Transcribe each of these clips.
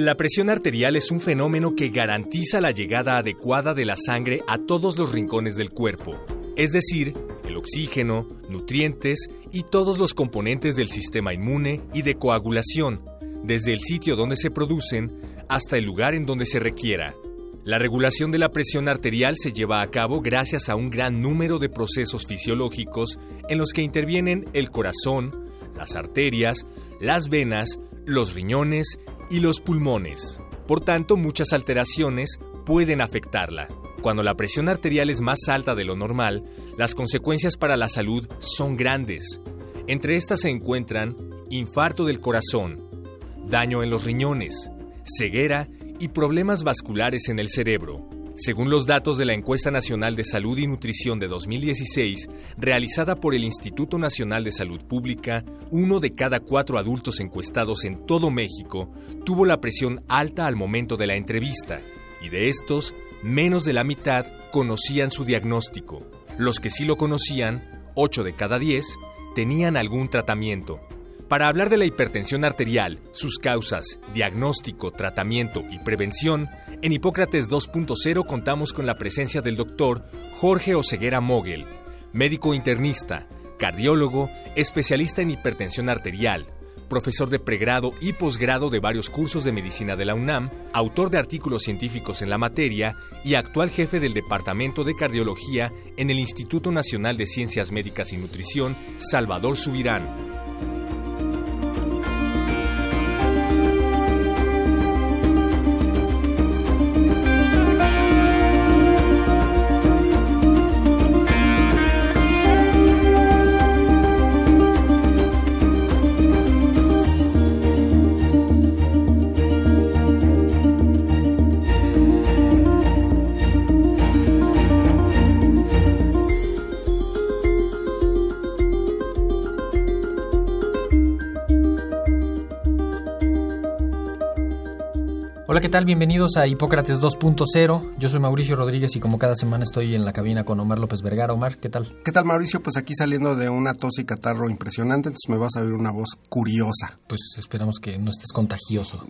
La presión arterial es un fenómeno que garantiza la llegada adecuada de la sangre a todos los rincones del cuerpo, es decir, el oxígeno, nutrientes y todos los componentes del sistema inmune y de coagulación, desde el sitio donde se producen hasta el lugar en donde se requiera. La regulación de la presión arterial se lleva a cabo gracias a un gran número de procesos fisiológicos en los que intervienen el corazón, las arterias, las venas, los riñones y los pulmones. Por tanto, muchas alteraciones pueden afectarla. Cuando la presión arterial es más alta de lo normal, las consecuencias para la salud son grandes. Entre estas se encuentran infarto del corazón, daño en los riñones, ceguera y problemas vasculares en el cerebro. Según los datos de la Encuesta Nacional de Salud y Nutrición de 2016, realizada por el Instituto Nacional de Salud Pública, uno de cada cuatro adultos encuestados en todo México tuvo la presión alta al momento de la entrevista, y de estos, menos de la mitad conocían su diagnóstico. Los que sí lo conocían, 8 de cada 10, tenían algún tratamiento. Para hablar de la hipertensión arterial, sus causas, diagnóstico, tratamiento y prevención, en Hipócrates 2.0 contamos con la presencia del doctor Jorge Oseguera Mogel, médico internista, cardiólogo, especialista en hipertensión arterial, profesor de pregrado y posgrado de varios cursos de medicina de la UNAM, autor de artículos científicos en la materia y actual jefe del Departamento de Cardiología en el Instituto Nacional de Ciencias Médicas y Nutrición, Salvador Subirán. Tal? Bienvenidos a Hipócrates 2.0. Yo soy Mauricio Rodríguez y como cada semana estoy en la cabina con Omar López Vergara. Omar, ¿qué tal? ¿Qué tal, Mauricio? Pues aquí saliendo de una tos y catarro impresionante, entonces me vas a oír una voz curiosa. Pues esperamos que no estés contagioso.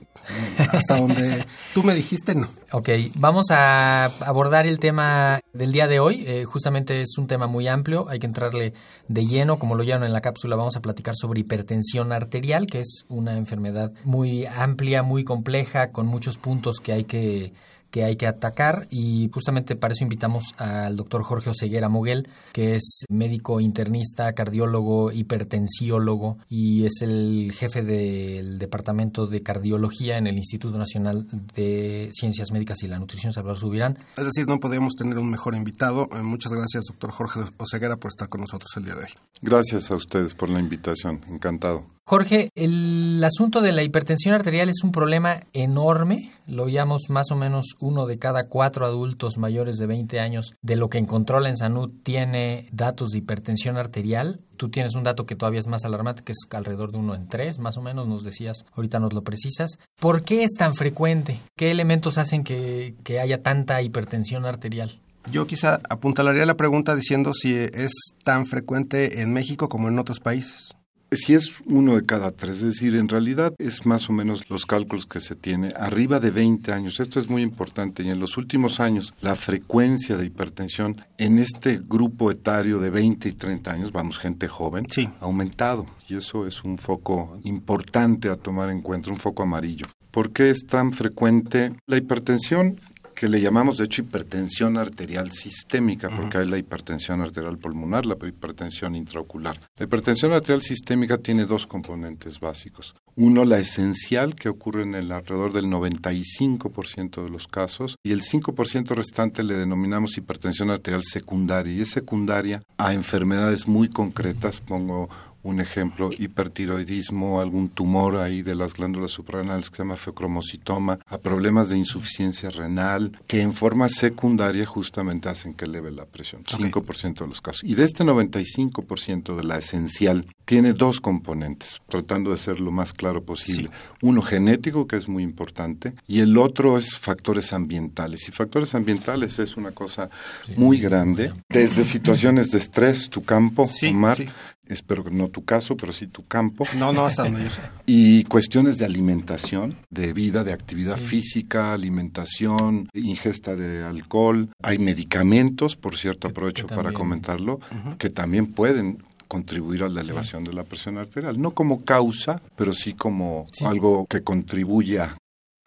Hasta donde tú me dijiste no. Ok, vamos a abordar el tema del día de hoy. Eh, justamente es un tema muy amplio, hay que entrarle de lleno. Como lo llaman en la cápsula, vamos a platicar sobre hipertensión arterial, que es una enfermedad muy amplia, muy compleja, con muchos puntos que hay que que hay que atacar y justamente para eso invitamos al doctor Jorge Oseguera Moguel, que es médico internista, cardiólogo, hipertensiólogo y es el jefe del Departamento de Cardiología en el Instituto Nacional de Ciencias Médicas y la Nutrición Salvador Subirán. Es decir, no podríamos tener un mejor invitado. Eh, muchas gracias, doctor Jorge Oseguera, por estar con nosotros el día de hoy. Gracias a ustedes por la invitación. Encantado. Jorge, el asunto de la hipertensión arterial es un problema enorme. Lo oíamos más o menos uno de cada cuatro adultos mayores de 20 años de lo que encontró la Ensanud tiene datos de hipertensión arterial. Tú tienes un dato que todavía es más alarmante, que es alrededor de uno en tres, más o menos, nos decías, ahorita nos lo precisas. ¿Por qué es tan frecuente? ¿Qué elementos hacen que, que haya tanta hipertensión arterial? Yo quizá apuntalaría la pregunta diciendo si es tan frecuente en México como en otros países. Si es uno de cada tres, es decir, en realidad es más o menos los cálculos que se tiene arriba de 20 años. Esto es muy importante y en los últimos años la frecuencia de hipertensión en este grupo etario de 20 y 30 años, vamos, gente joven, sí. ha aumentado y eso es un foco importante a tomar en cuenta, un foco amarillo. ¿Por qué es tan frecuente la hipertensión? Que le llamamos de hecho hipertensión arterial sistémica, porque hay la hipertensión arterial pulmonar, la hipertensión intraocular. La hipertensión arterial sistémica tiene dos componentes básicos. Uno, la esencial, que ocurre en el alrededor del 95% de los casos, y el 5% restante le denominamos hipertensión arterial secundaria, y es secundaria a enfermedades muy concretas, pongo un ejemplo, hipertiroidismo, algún tumor ahí de las glándulas suprarrenales que se llama feocromocitoma, a problemas de insuficiencia renal, que en forma secundaria justamente hacen que eleve la presión, 5% de los casos. Y de este 95% de la esencial, tiene dos componentes, tratando de ser lo más claro posible. Uno genético, que es muy importante, y el otro es factores ambientales. Y factores ambientales es una cosa muy grande, desde situaciones de estrés, tu campo, Sí, Omar, sí. Espero que no tu caso, pero sí tu campo. No, no, hasta donde yo sé. Y cuestiones de alimentación, de vida, de actividad física, alimentación, ingesta de alcohol. Hay medicamentos, por cierto, Que- aprovecho que para comentarlo, que también pueden contribuir a la elevación de la presión arterial. No como causa, pero sí como Sí. algo que contribuye a.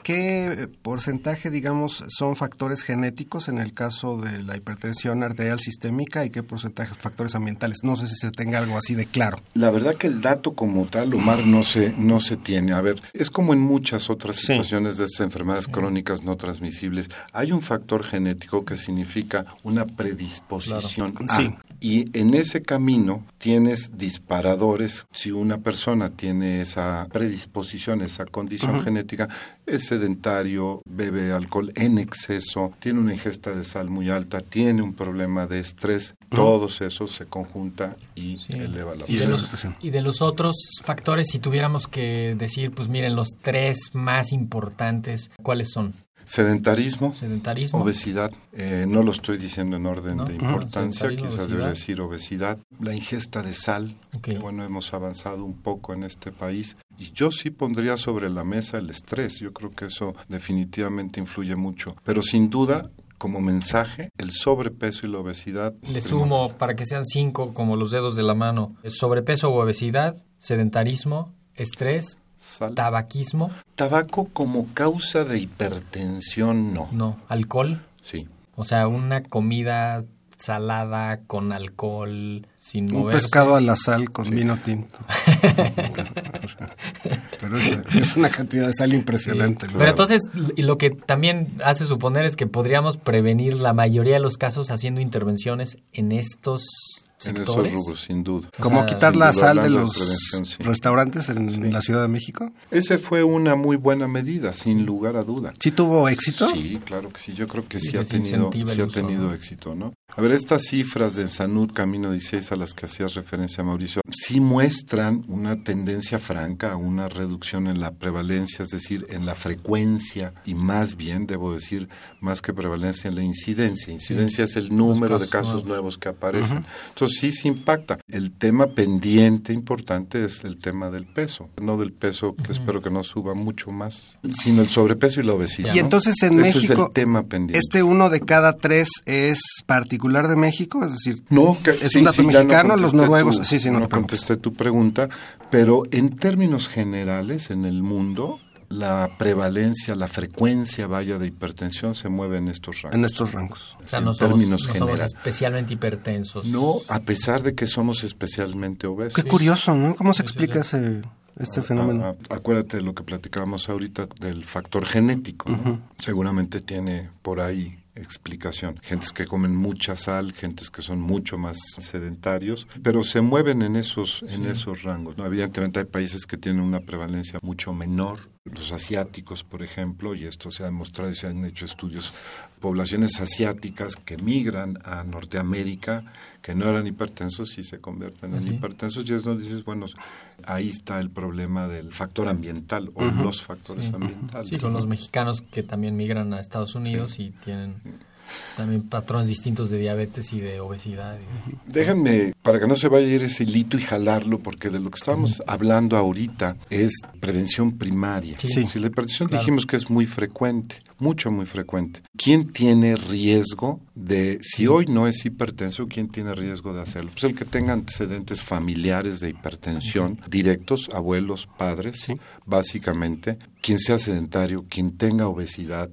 ¿Qué porcentaje, digamos, son factores genéticos en el caso de la hipertensión arterial sistémica y qué porcentaje factores ambientales? No sé si se tenga algo así de claro. La verdad que el dato como tal, Omar, no se, no se tiene. A ver, es como en muchas otras Sí. situaciones de estas enfermedades crónicas no transmisibles. Hay un factor genético que significa una predisposición a. Sí. Y en ese camino tienes disparadores. Si una persona tiene esa predisposición, esa condición genética, es sedentario, bebe alcohol en exceso, tiene una ingesta de sal muy alta, tiene un problema de estrés, todos esos se conjunta y Sí. eleva la Y de, los, y de los otros factores, si tuviéramos que decir, pues miren, los tres más importantes, ¿cuáles son? Sedentarismo, Sedentarismo. obesidad, eh, no lo estoy diciendo en orden No, de importancia, quizás debería decir obesidad, la ingesta de sal, bueno, hemos avanzado un poco en este país, y yo sí pondría sobre la mesa el estrés, yo creo que eso definitivamente influye mucho, pero sin duda, como mensaje, el sobrepeso y la obesidad. Le sumo para que sean cinco como los dedos de la mano. Sobrepeso o obesidad, sedentarismo, estrés, Sal. tabaquismo, Tabaco como causa de hipertensión, no. no, alcohol. Sí. O sea, una comida salada con alcohol sin Un moverse. pescado a la sal con vino tinto. Pero es, es una cantidad de sal impresionante. Pero entonces, y lo que también hace suponer es que podríamos prevenir la mayoría de los casos haciendo intervenciones en estos En esos rubros, sin duda. Como quitar la sal de los sí. restaurantes en la Ciudad de México. Ese fue una muy buena medida, sin lugar a duda. ¿Sí tuvo éxito? Sí, claro que sí. Yo creo que Sí, sí, ha tenido, sí ha tenido ¿no? éxito, ¿no? A ver, estas cifras de Sanud Camino 16 a las que hacías referencia, Mauricio, sí muestran una tendencia franca a una reducción en la prevalencia, es decir, en la frecuencia y más bien, debo decir, más que prevalencia en la incidencia. Incidencia es el número de casos nuevos que aparecen. Entonces sí se impacta. El tema pendiente importante es el tema del peso, no del peso que espero que no suba mucho más, sino el sobrepeso y la obesidad. Y ¿no? entonces en Ese México, es el tema pendiente. Este uno de cada tres es particular de México, es decir, No, que, ¿Es sí, un dato sí, no mexicano? ¿Los noruegos? tu- Sí, sí, no no te preocupes. contesté tu pregunta, pero en términos generales, en el mundo, la prevalencia, la frecuencia, vaya, de hipertensión se mueve en estos rangos. en estos rangos. O sea, en no somos, términos no somos especialmente hipertensos. No, a pesar de que somos especialmente obesos. Qué curioso, ¿no? ¿Cómo se Sí, sí, explica ese, este fenómeno? Acuérdate de lo que platicábamos ahorita del factor genético. ¿no? Seguramente tiene por ahí explicación. Gentes que comen mucha sal, gentes que son mucho más sedentarios, pero se mueven en esos en esos rangos. ¿no? Evidentemente hay países que tienen una prevalencia mucho menor. Los asiáticos, por ejemplo, y esto se ha demostrado y se han hecho estudios, poblaciones asiáticas que migran a Norteamérica, que no eran hipertensos y se convierten en hipertensos, y es donde dices, bueno, ahí está el problema del factor ambiental o los factores Sí. ambientales. Sí, con ¿no? los mexicanos que también migran a Estados Unidos y tienen también patrones distintos de diabetes y de obesidad. y- Déjenme, para que no se vaya a ir ese hilito y jalarlo, porque de lo que estamos hablando ahorita es prevención primaria. Sí. Si la hipertensión Claro. dijimos que es muy frecuente, mucho, muy frecuente. ¿Quién tiene riesgo de, si hoy no es hipertenso, quién tiene riesgo de hacerlo? Pues el que tenga antecedentes familiares de hipertensión, directos, abuelos, padres, básicamente, quien sea sedentario, quien tenga obesidad,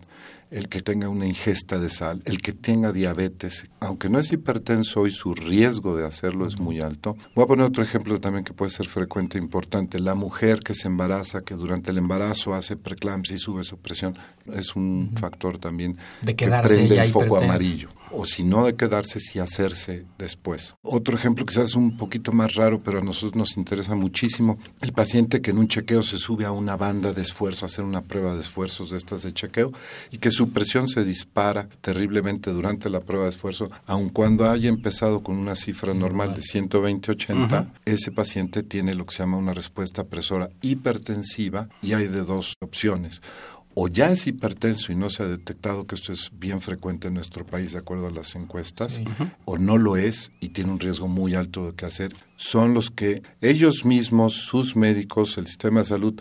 el que tenga una ingesta de sal, el que tenga diabetes, aunque no es hipertenso hoy, su riesgo de hacerlo es muy alto. Voy a poner otro ejemplo también que puede ser frecuente e importante. La mujer que se embaraza, que durante el embarazo hace preeclampsia y sube su presión, es un factor también De que prende el foco hipertenso. amarillo. O si no de quedarse, si hacerse después. Otro ejemplo quizás un poquito más raro, pero a nosotros nos interesa muchísimo, el paciente que en un chequeo se sube a una banda de esfuerzo, a hacer una prueba de esfuerzos de estas de chequeo y que su presión se dispara terriblemente durante la prueba de esfuerzo, aun cuando haya empezado con una cifra normal de 120-80, ese paciente tiene lo que se llama una respuesta presora hipertensiva y hay de dos opciones o ya es hipertenso y no se ha detectado que esto es bien frecuente en nuestro país de acuerdo a las encuestas, o no lo es y tiene un riesgo muy alto de que hacer, son los que ellos mismos, sus médicos, el sistema de salud,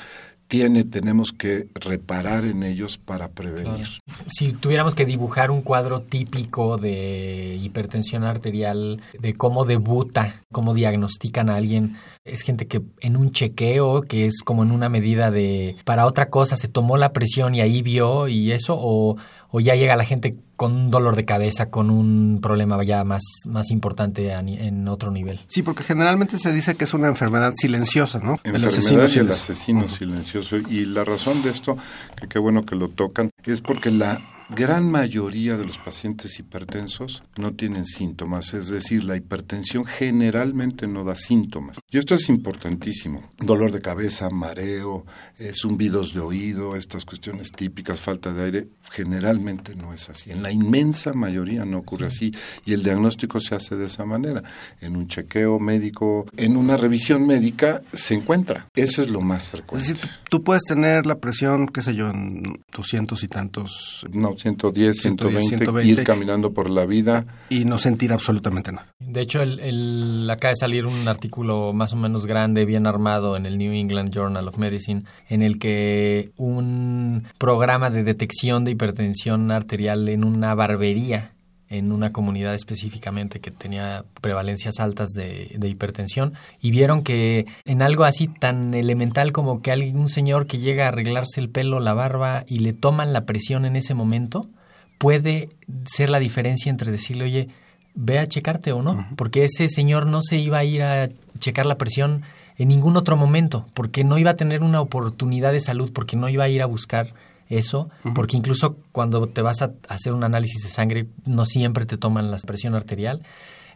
tiene, tenemos que reparar en ellos para prevenir. Si tuviéramos que dibujar un cuadro típico de hipertensión arterial, de cómo debuta, cómo diagnostican a alguien, es gente que en un chequeo, que es como en una medida de, para otra cosa, se tomó la presión y ahí vio y eso, o o ya llega la gente con un dolor de cabeza, con un problema ya más, más importante en otro nivel. Sí, porque generalmente se dice que es una enfermedad silenciosa, ¿no? el asesino y el asesino silencioso. Y la razón de esto, que qué bueno que lo tocan, es porque la gran mayoría de los pacientes hipertensos no tienen síntomas, es decir, la hipertensión generalmente no da síntomas. Y esto es importantísimo. Dolor de cabeza, mareo, eh, zumbidos de oído, estas cuestiones típicas, falta de aire, generalmente no es así. En la inmensa mayoría no ocurre así y el diagnóstico se hace de esa manera. En un chequeo médico, en una revisión médica se encuentra. Eso es lo más frecuente. Es decir, tú puedes tener la presión, qué sé yo, en 200 y tantos. No, 110, 120, ir caminando por la vida. Y no sentir absolutamente nada. De hecho, el, acaba de salir un artículo más o menos grande, bien armado en el New England Journal of Medicine, en el que un programa de detección de hipertensión arterial en una barbería en una comunidad específicamente que tenía prevalencias altas de, de, hipertensión y vieron que en algo así tan elemental como que algún señor que llega a arreglarse el pelo, la barba y le toman la presión en ese momento, puede ser la diferencia entre decirle, oye, ve a checarte o no, porque ese señor no se iba a ir a checar la presión en ningún otro momento, porque no iba a tener una oportunidad de salud, porque no iba a ir a buscar eso, porque incluso cuando te vas a hacer un análisis de sangre, no siempre te toman la presión arterial.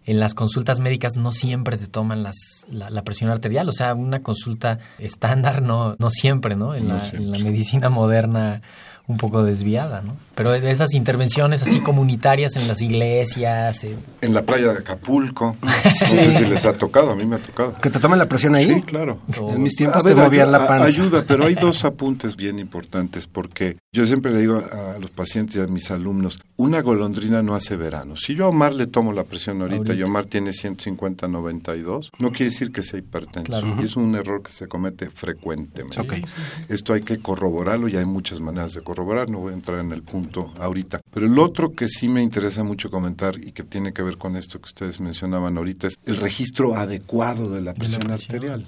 En las consultas médicas no siempre te toman las, la, presión arterial, o sea, una consulta estándar no, no siempre, ¿no? En, la, en la medicina moderna un poco desviada, ¿no? Pero esas intervenciones así comunitarias en las iglesias. En la playa de Acapulco. No sé si les ha tocado, a mí me ha tocado. ¿Que te tomen la presión ahí? Sí, claro. En mis tiempos te movían la panza. Ayuda, pero hay dos apuntes bien importantes porque yo siempre le digo a los pacientes y a mis alumnos, una golondrina no hace verano. Si yo a Omar le tomo la presión ahorita, y Omar tiene 150-92, no quiere decir que sea hipertenso. Y es un error que se comete frecuentemente. Esto hay que corroborarlo y hay muchas maneras de corroborarlo corroborar, no voy a entrar en el punto ahorita. Pero el otro que sí me interesa mucho comentar y que tiene que ver con esto que ustedes mencionaban ahorita es el registro adecuado de la presión, arterial.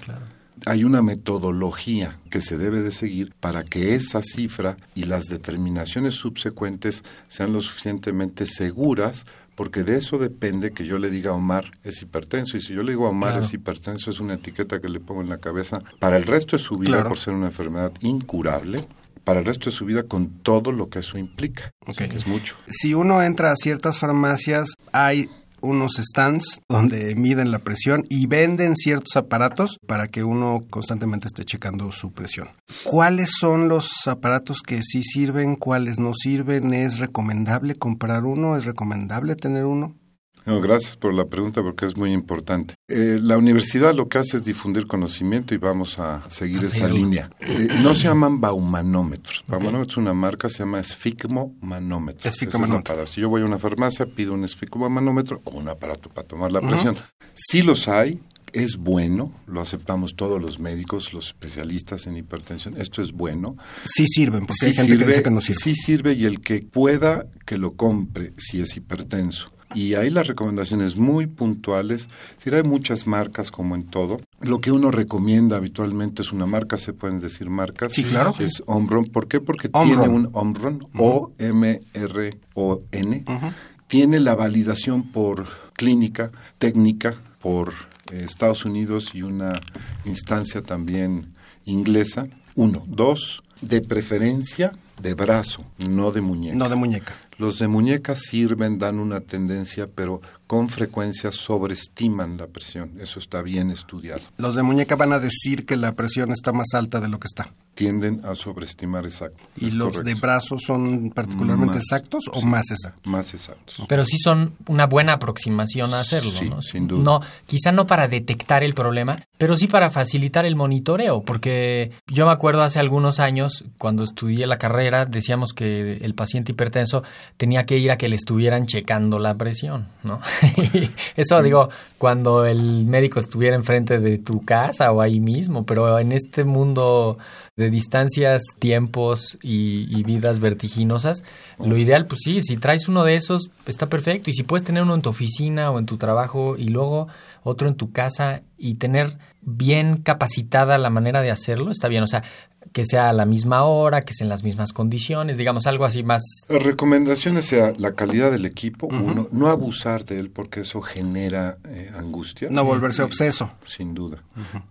Hay una metodología que se debe de seguir para que esa cifra y las determinaciones subsecuentes sean lo suficientemente seguras porque de eso depende que yo le diga a Omar es hipertenso y si yo le digo a Omar es hipertenso es una etiqueta que le pongo en la cabeza para el resto de su vida por ser una enfermedad incurable para el resto de su vida con todo lo que eso implica, que es mucho. Si uno entra a ciertas farmacias, hay unos stands donde miden la presión y venden ciertos aparatos para que uno constantemente esté checando su presión. ¿Cuáles son los aparatos que sí sirven, cuáles no sirven? ¿Es recomendable comprar uno? ¿Es recomendable tener uno? Gracias por la pregunta porque es muy importante. Eh, la universidad lo que hace es difundir conocimiento y vamos a seguir esa línea. Eh, no se llaman baumanómetros. Baumanómetro es una marca, se llama esfigmomanómetro. Esfigmomanómetro. Si yo voy a una farmacia, pido un esfigmomanómetro o un aparato para tomar la presión. Si los hay, es bueno, lo aceptamos todos los médicos, los especialistas en hipertensión, esto es bueno. Sí sirven, porque hay gente que dice que no sirve. Sí sirve y el que pueda que lo compre si es hipertenso y ahí las recomendaciones muy puntuales. Si hay muchas marcas como en todo. Lo que uno recomienda habitualmente es una marca, se pueden decir marcas. Sí, claro. Es Omron. ¿Por qué? Porque tiene un Omron, O-M-R-O-N. Tiene la validación por clínica, técnica, por eh, Estados Unidos y una instancia también inglesa. Uno. Dos, de preferencia de brazo, no de muñeca. No de muñeca. Los de muñeca sirven, dan una tendencia, pero con frecuencia sobreestiman la presión. Eso está bien estudiado. Los de muñeca van a decir que la presión está más alta de lo que está. Tienden a sobreestimar exacto. ¿Y los correcto. de brazos son particularmente Más, exactos o más exactos? Más exactos. Pero sí son una buena aproximación a hacerlo, Sí, ¿no? sin duda. No, quizá no para detectar el problema, pero sí para facilitar el monitoreo, porque yo me acuerdo hace algunos años, cuando estudié la carrera, decíamos que el paciente hipertenso tenía que ir a que le estuvieran checando la presión, ¿no? Eso digo, cuando el médico estuviera enfrente de tu casa o ahí mismo, pero en este mundo de distancias, tiempos y, vidas vertiginosas, lo ideal, pues sí, si traes uno de esos, está perfecto. Y si puedes tener uno en tu oficina o en tu trabajo y luego otro en tu casa y tener bien capacitada la manera de hacerlo, está bien. O sea, que sea a la misma hora, que sea en las mismas condiciones, digamos algo así más... Las recomendaciones sea la calidad del equipo, uno, no abusar de él porque eso genera eh, angustia. No volverse obseso. Sin duda.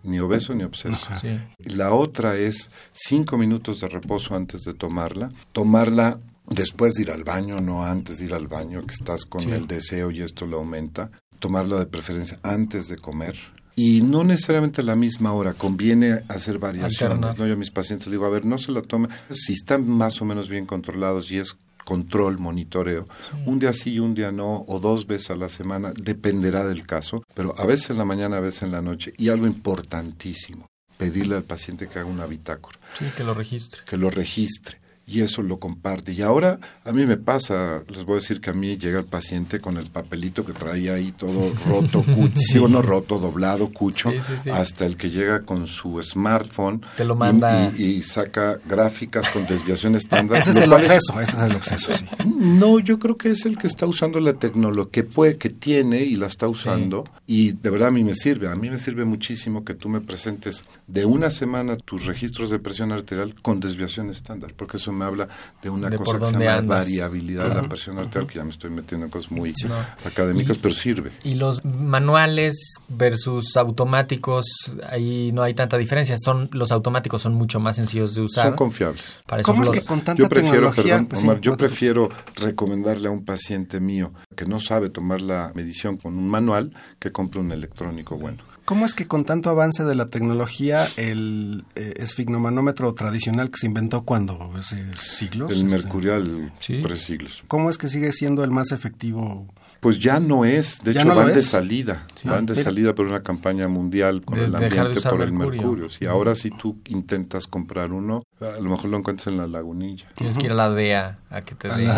Ni obeso ni obseso. Sí. La otra es cinco minutos de reposo antes de tomarla. Tomarla después de ir al baño, no antes de ir al baño, que estás con el deseo y esto lo aumenta. Tomarla de preferencia antes de comer. Y no necesariamente a la misma hora, conviene hacer variaciones. Alternar. ¿no? Yo a mis pacientes les digo, a ver, no se la tome. Si están más o menos bien controlados y es control, monitoreo, un día sí y un día no, o dos veces a la semana, dependerá del caso, pero a veces en la mañana, a veces en la noche. Y algo importantísimo, pedirle al paciente que haga una bitácora Sí, que lo registre. que lo registre y eso lo comparte. Y ahora a mí me pasa, les voy a decir que a mí llega el paciente con el papelito que traía ahí todo roto, cucho, digo, no roto, doblado, cucho, Sí, sí, sí. hasta el que llega con su smartphone Te lo y- manda. y, y saca gráficas con desviación estándar. Ese es el obseso, ese es el obseso, sí. no, yo creo que es el que está usando la tecnología que puede, que tiene y la está usando y de verdad a mí me sirve. A mí me sirve muchísimo que tú me presentes de una semana tus registros de presión arterial con desviación estándar, porque eso me habla de una De cosa que se llama andas. variabilidad de la presión arterial, que ya me estoy metiendo en cosas muy No. académicas, Y- pero sirve. Y los manuales versus automáticos, ahí no hay tanta diferencia. Son los automáticos son mucho más sencillos de usar. Son confiables. Para ¿Cómo es los- que con tanta Yo prefiero, tecnología... perdón, pues sí, yo prefiero recomendarle a un paciente mío que no sabe tomar la medición con un manual que compre un electrónico bueno. ¿Cómo es que con tanto avance de la tecnología el eh, esfigmomanómetro tradicional que se inventó cuando hace siglos? El este, mercurial, Sí. tres siglos. ¿Cómo es que sigue siendo el más efectivo? Pues ya no es, de ¿Ya hecho no van de salida, Sí. van de salida por una campaña mundial con De el ambiente por el mercurio. mercurio. Si ahora si tú intentas comprar uno, a lo mejor lo encuentras en la lagunilla. Tienes que ir a la DEA a que te den.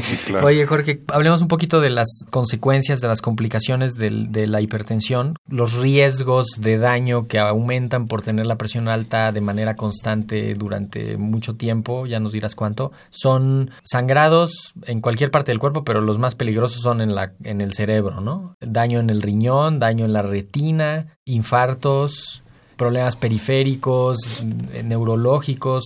Sí, claro. Oye, Jorge, hablemos un poquito de las consecuencias, de las complicaciones del- de la hipertensión, los riesgos de daño que aumentan por tener la presión alta de manera constante durante mucho tiempo, ya nos dirás cuánto. Son sangrados en cualquier parte del cuerpo, pero los más peligrosos son en, la, en el cerebro, ¿no? Daño en el riñón, daño en la retina, infartos, problemas periféricos, neurológicos,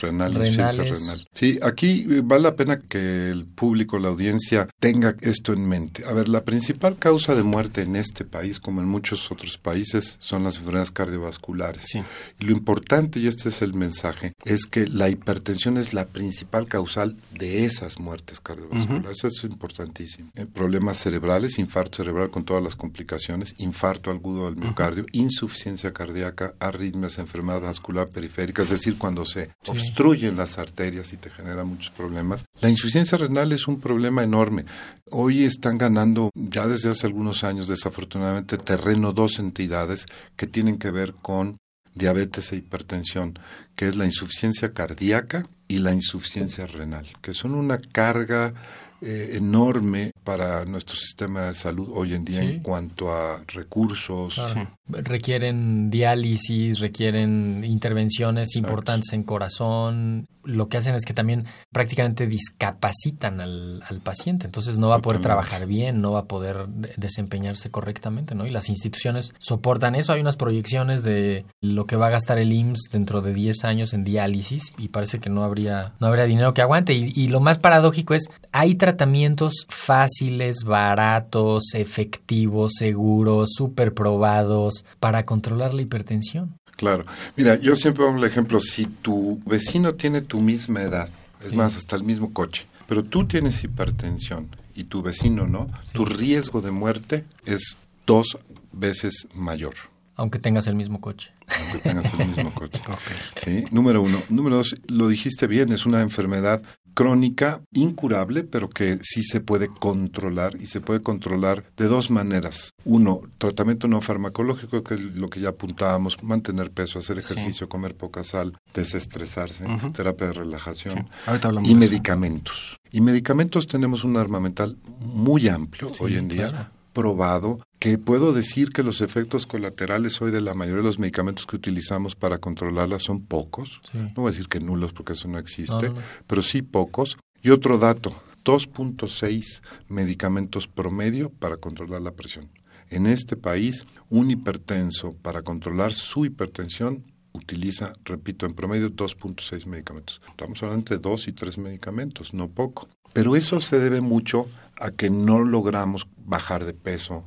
Renal, insuficiencia renal. Sí, aquí eh, vale la pena que el público, la audiencia, tenga esto en mente. A ver, la principal causa de muerte en este país, como en muchos otros países, son las enfermedades cardiovasculares. Sí. Y lo importante, y este es el mensaje, es que la hipertensión es la principal causal de esas muertes cardiovasculares. Eso es importantísimo. Eh, problemas cerebrales, infarto cerebral con todas las complicaciones, infarto agudo del miocardio, insuficiencia cardíaca, arritmias, enfermedad vascular periférica, es decir, cuando se obstruyen las arterias y te genera muchos problemas. La insuficiencia renal es un problema enorme. Hoy están ganando, ya desde hace algunos años, desafortunadamente, terreno dos entidades que tienen que ver con diabetes e hipertensión, que es la insuficiencia cardíaca y la insuficiencia renal, que son una carga eh, enorme para nuestro sistema de salud hoy en día Sí. en cuanto a recursos. Claro. Requieren diálisis, requieren intervenciones Exacto. importantes en corazón. Lo que hacen es que también prácticamente discapacitan al, al paciente. Entonces no va a poder trabajar bien, no va a poder de- desempeñarse correctamente, ¿no? Y las instituciones soportan eso. Hay unas proyecciones de lo que va a gastar el IMSS dentro de 10 años en diálisis y parece que no habría, no habría dinero que aguante. Y, y lo más paradójico es, hay tratamientos fáciles, baratos, efectivos, seguros, súper probados para controlar la hipertensión. Claro. Mira, yo siempre pongo el ejemplo, si tu vecino tiene tu misma edad, es más, hasta el mismo coche, pero tú tienes hipertensión y tu vecino no, tu riesgo de muerte es dos veces mayor. Aunque tengas el mismo coche. Aunque tengas el mismo coche. ¿Sí? Número uno. Número dos, lo dijiste bien, es una enfermedad crónica, incurable, pero que sí se puede controlar y se puede controlar de dos maneras. Uno, tratamiento no farmacológico, que es lo que ya apuntábamos, mantener peso, hacer ejercicio, comer poca sal, desestresarse, terapia de relajación y medicamentos. Y medicamentos tenemos un armamental muy amplio hoy en día probado que puedo decir que los efectos colaterales hoy de la mayoría de los medicamentos que utilizamos para controlarla son pocos. No voy a decir que nulos porque eso no existe, pero sí pocos. Y otro dato, 2.6 medicamentos promedio para controlar la presión. En este país, un hipertenso para controlar su hipertensión utiliza, repito, en promedio 2.6 medicamentos. Estamos hablando de dos y tres medicamentos, no poco. Pero eso se debe mucho a que no logramos bajar de peso,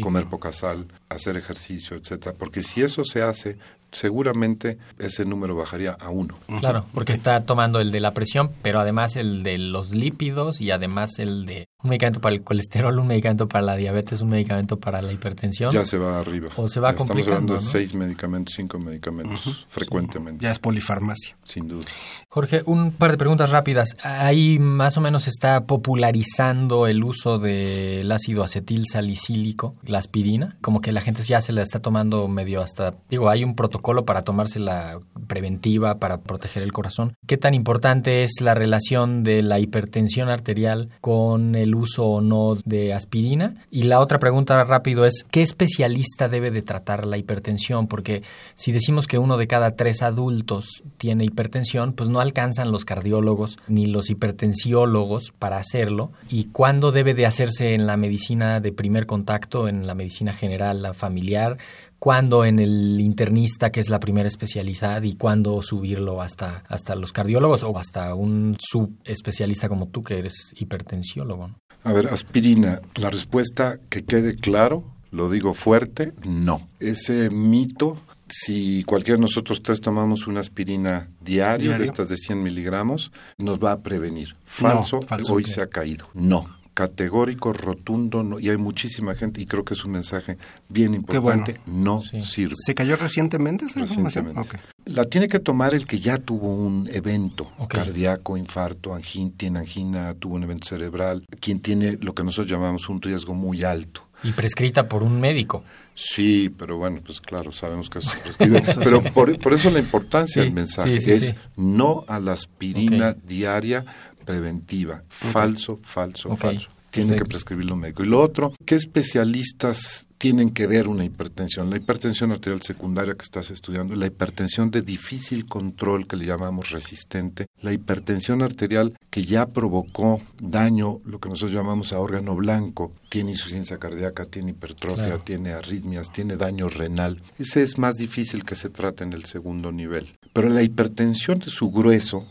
comer poca sal, hacer ejercicio, etcétera. Porque si eso se hace, seguramente ese número bajaría a uno. Claro, porque está tomando el de la presión, pero además el de los lípidos y además el de un medicamento para el colesterol, un medicamento para la diabetes, un medicamento para la hipertensión. Ya se va arriba. O se va Estamos complicando. hablando de seis medicamentos, cinco medicamentos, frecuentemente. Ya es polifarmacia. Sin duda. Jorge, un par de preguntas rápidas. Ahí más o menos se está popularizando el uso del ácido acetil salicílico, la aspirina, como que la gente ya se la está tomando medio hasta, digo, hay un protocolo para tomársela preventiva, para proteger el corazón. ¿Qué tan importante es la relación de la hipertensión arterial con el uso o no de aspirina? Y la otra pregunta rápido es, ¿qué especialista debe de tratar la hipertensión? Porque si decimos que uno de cada tres adultos tiene hipertensión, pues no alcanzan los cardiólogos ni los hipertensiólogos para hacerlo. ¿Y cuándo debe de hacerse en la medicina de primer contacto, en la medicina general, la familiar? cuándo en el internista, que es la primera especialidad, y cuándo subirlo hasta, hasta los cardiólogos o hasta un subespecialista como tú, que eres hipertensiólogo. A ver, aspirina, la respuesta que quede claro, lo digo fuerte, no. Ese mito, si cualquiera de nosotros tres tomamos una aspirina diaria, Diario. de estas de 100 miligramos, nos va a prevenir. Falso, falso. hoy se ha caído. No. Categórico, rotundo, no. y hay muchísima gente, y creo que es un mensaje bien importante, no Sí. sirve. ¿Se cayó recientemente esa información? Recientemente. La tiene que tomar el que ya tuvo un evento cardíaco, infarto, angina, tiene angina, tuvo un evento cerebral, quien tiene lo que nosotros llamamos un riesgo muy alto. Y prescrita por un médico. Sí, pero bueno, pues claro, sabemos que se prescribe. pero por, por eso la importancia Sí, del mensaje sí, es no a la aspirina diaria preventiva. Falso, falso, falso. Tienen que perfecto. prescribirlo un médico. Y lo otro, ¿qué especialistas tienen que ver una hipertensión? La hipertensión arterial secundaria que estás estudiando, la hipertensión de difícil control que le llamamos resistente, la hipertensión arterial que ya provocó daño, lo que nosotros llamamos a órgano blanco, tiene insuficiencia cardíaca, tiene hipertrofia, Claro. tiene arritmias, tiene daño renal. Ese es más difícil que se trate en el segundo nivel. Pero la hipertensión de su grueso,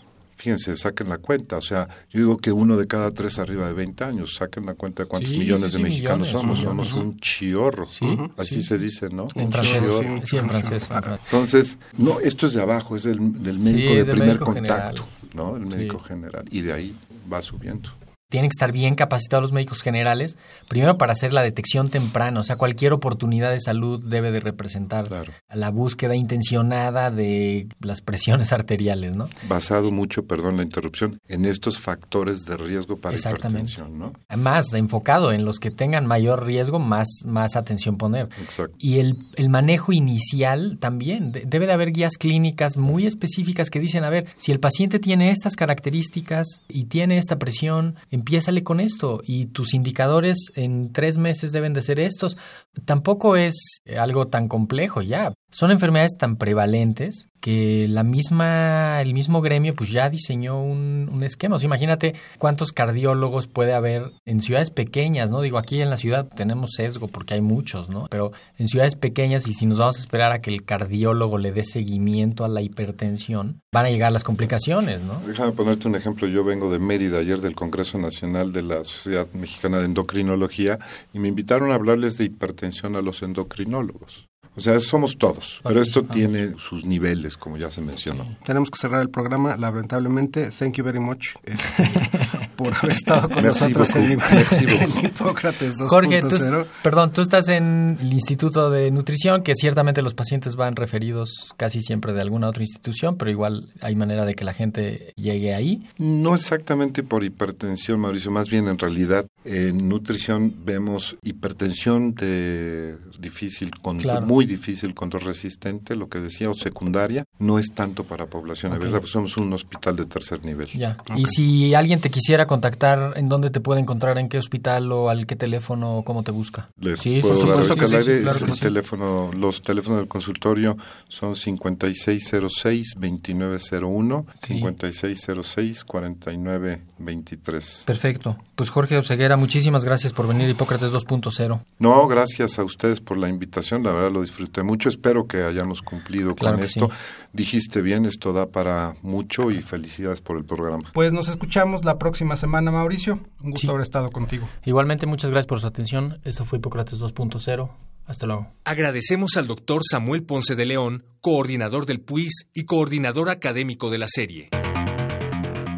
fíjense, saquen la cuenta. O sea, yo digo que uno de cada tres arriba de 20 años, saquen la cuenta de cuántos Sí, millones sí, de mexicanos millones, somos. millones. Somos un chiorro. Sí, Así sí. se dice, ¿no? En Un francés. en francés. en francés. Entonces, no, esto es de abajo, es del, del médico de primer médico contacto, general. ¿no? El médico general. Y de ahí va subiendo. Tienen que estar bien capacitados los médicos generales, primero para hacer la detección temprana, o sea, cualquier oportunidad de salud debe de representar Claro. la búsqueda intencionada de las presiones arteriales, ¿no? Basado mucho, perdón la interrupción, en estos factores de riesgo para Exactamente. hipertensión, ¿no? Más enfocado en los que tengan mayor riesgo, más, más atención poner. Exacto. Y el, el manejo inicial también. De- debe de haber guías clínicas muy específicas que dicen, a ver, si el paciente tiene estas características y tiene esta presión, empiézale con esto. Y tus indicadores en tres meses deben de ser estos. Tampoco es algo tan complejo ya. Son enfermedades tan prevalentes que la misma, el mismo gremio pues ya diseñó un, un esquema. O sea, imagínate cuántos cardiólogos puede haber en ciudades pequeñas, ¿no? Digo, aquí en la ciudad tenemos sesgo porque hay muchos, ¿no? Pero en ciudades pequeñas y si nos vamos a esperar a que el cardiólogo le dé seguimiento a la hipertensión, van a llegar las complicaciones, ¿no? Déjame ponerte un ejemplo. Yo vengo de Mérida ayer del Congreso Nacional de la Sociedad Mexicana de Endocrinología y me invitaron a hablarles de hipertensión a los endocrinólogos. O sea, somos todos, pero esto Participamos. tiene sus niveles, como ya se mencionó. Tenemos que cerrar el programa, lamentablemente. Thank you very much. Este, por haber estado con Merci nosotros en, en Hipócrates 2.0. Jorge, tú, perdón, tú estás en el Instituto de Nutrición, que ciertamente los pacientes van referidos casi siempre de alguna otra institución, pero igual hay manera de que la gente llegue ahí. No exactamente por hipertensión, Mauricio, más bien en realidad en nutrición vemos hipertensión de difícil, control, Claro. muy difícil control resistente, lo que decía, o secundaria, no es tanto para población Ok. abierta, pues somos un hospital de tercer nivel. Ya. Y si alguien te quisiera contactar, ¿en dónde te puede encontrar? ¿En qué hospital o al qué teléfono o cómo te busca? Les sí, puedo por dar supuesto al sí, aire, claro es que el sí. teléfono, los teléfonos del consultorio son 5606-2901, Sí. 5606-4923. Perfecto. Pues Jorge Oseguera, muchísimas gracias por venir a Hipócrates 2.0. No, gracias a ustedes por la invitación, la verdad lo disfruté mucho, espero que hayamos cumplido Claro con esto. sí. Dijiste bien, esto da para mucho y felicidades por el programa. Pues nos escuchamos la próxima semana, Mauricio. Un gusto Sí. haber estado contigo. Igualmente, muchas gracias por su atención. Esto fue Hipócrates 2.0. Hasta luego. Agradecemos al doctor Samuel Ponce de León, coordinador del PUIS y coordinador académico de la serie.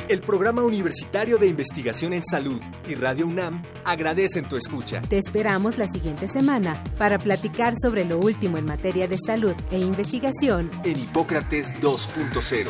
El Programa Universitario de Investigación en Salud y Radio UNAM agradecen tu escucha. Te esperamos la siguiente semana para platicar sobre lo último en materia de salud e investigación. En Hipócrates 2.0.